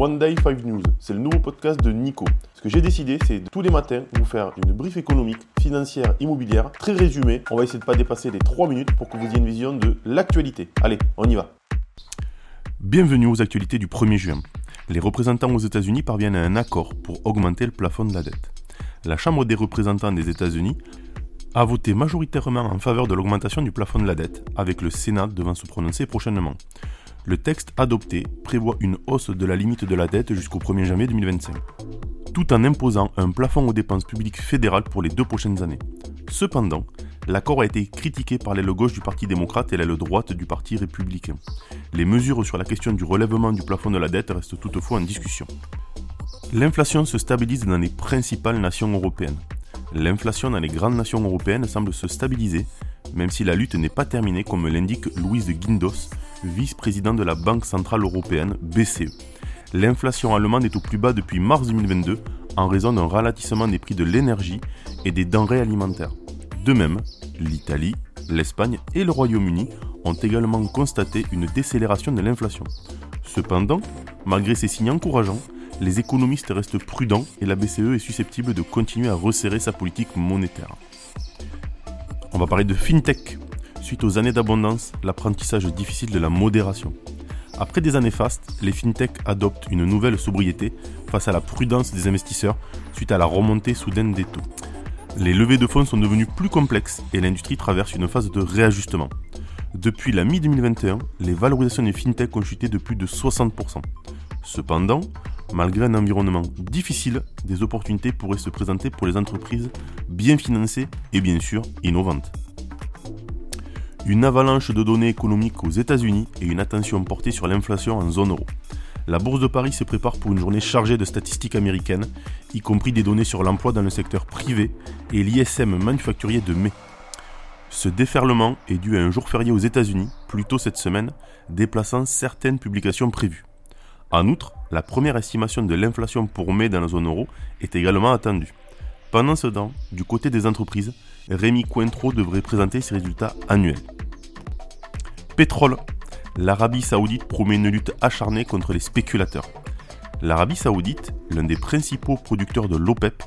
One Day 5 News, c'est le nouveau podcast de Nico. Ce que j'ai décidé, c'est tous les matins vous faire une brief économique, financière, immobilière, très résumée. On va essayer de ne pas dépasser les 3 minutes pour que vous ayez une vision de l'actualité. Allez, on y va. Bienvenue aux actualités du 1er juin. Les représentants aux États-Unis parviennent à un accord pour augmenter le plafond de la dette. La Chambre des représentants des États-Unis a voté majoritairement en faveur de l'augmentation du plafond de la dette, avec le Sénat devant se prononcer prochainement. Le texte adopté prévoit une hausse de la limite de la dette jusqu'au 1er janvier 2025, tout en imposant un plafond aux dépenses publiques fédérales pour les deux prochaines années. Cependant, l'accord a été critiqué par l'aile gauche du Parti démocrate et l'aile droite du Parti républicain. Les mesures sur la question du relèvement du plafond de la dette restent toutefois en discussion. L'inflation se stabilise dans les principales nations européennes. L'inflation dans les grandes nations européennes semble se stabiliser, même si la lutte n'est pas terminée comme l'indique Louise Guindos, vice-président de la Banque Centrale Européenne, BCE. L'inflation allemande est au plus bas depuis mars 2022 en raison d'un ralentissement des prix de l'énergie et des denrées alimentaires. De même, l'Italie, l'Espagne et le Royaume-Uni ont également constaté une décélération de l'inflation. Cependant, malgré ces signes encourageants, les économistes restent prudents et la BCE est susceptible de continuer à resserrer sa politique monétaire. On va parler de FinTech. Suite aux années d'abondance, l'apprentissage difficile de la modération. Après des années fastes, les FinTech adoptent une nouvelle sobriété face à la prudence des investisseurs suite à la remontée soudaine des taux. Les levées de fonds sont devenues plus complexes et l'industrie traverse une phase de réajustement. Depuis la mi-2021, les valorisations des FinTech ont chuté de plus de 60%. Cependant, malgré un environnement difficile, des opportunités pourraient se présenter pour les entreprises bien financées et bien sûr innovantes. Une avalanche de données économiques aux États-Unis et une attention portée sur l'inflation en zone euro. La Bourse de Paris se prépare pour une journée chargée de statistiques américaines, y compris des données sur l'emploi dans le secteur privé et l'ISM manufacturier de mai. Ce déferlement est dû à un jour férié aux États-Unis, plus tôt cette semaine, déplaçant certaines publications prévues. En outre, la première estimation de l'inflation pour mai dans la zone euro est également attendue. Pendant ce temps, du côté des entreprises, Rémi Cointreau devrait présenter ses résultats annuels. Pétrole. L'Arabie saoudite promet une lutte acharnée contre les spéculateurs. L'Arabie saoudite, l'un des principaux producteurs de l'OPEP,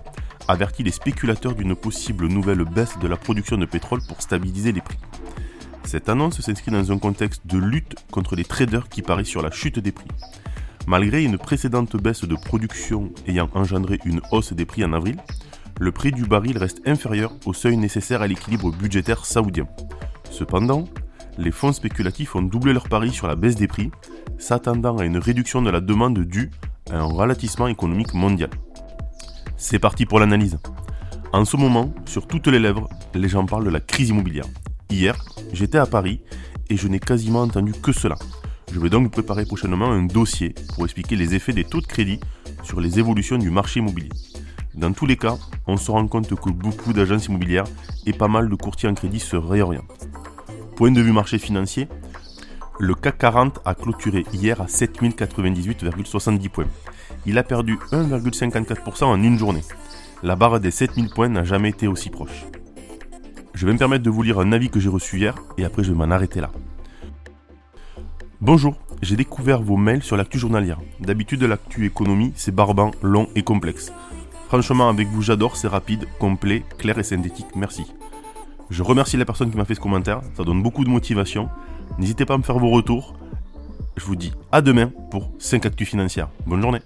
avertit les spéculateurs d'une possible nouvelle baisse de la production de pétrole pour stabiliser les prix. Cette annonce s'inscrit dans un contexte de lutte contre les traders qui parient sur la chute des prix. Malgré une précédente baisse de production ayant engendré une hausse des prix en avril, le prix du baril reste inférieur au seuil nécessaire à l'équilibre budgétaire saoudien. Cependant, les fonds spéculatifs ont doublé leur pari sur la baisse des prix, s'attendant à une réduction de la demande due à un ralentissement économique mondial. C'est parti pour l'analyse. En ce moment, sur toutes les lèvres, les gens parlent de la crise immobilière. Hier, j'étais à Paris et je n'ai quasiment entendu que cela. Je vais donc préparer prochainement un dossier pour expliquer les effets des taux de crédit sur les évolutions du marché immobilier. Dans tous les cas, on se rend compte que beaucoup d'agences immobilières et pas mal de courtiers en crédit se réorientent. Point de vue marché financier, le CAC 40 a clôturé hier à 7098,70 points. Il a perdu 1,54% en une journée. La barre des 7000 points n'a jamais été aussi proche. Je vais me permettre de vous lire un avis que j'ai reçu hier et après je vais m'en arrêter là. Bonjour, j'ai découvert vos mails sur l'actu journalière. D'habitude, l'actu économie, c'est barbant, long et complexe. Franchement, avec vous, j'adore, c'est rapide, complet, clair et synthétique. Merci. Je remercie la personne qui m'a fait ce commentaire, ça donne beaucoup de motivation. N'hésitez pas à me faire vos retours. Je vous dis à demain pour 5 actus financières. Bonne journée.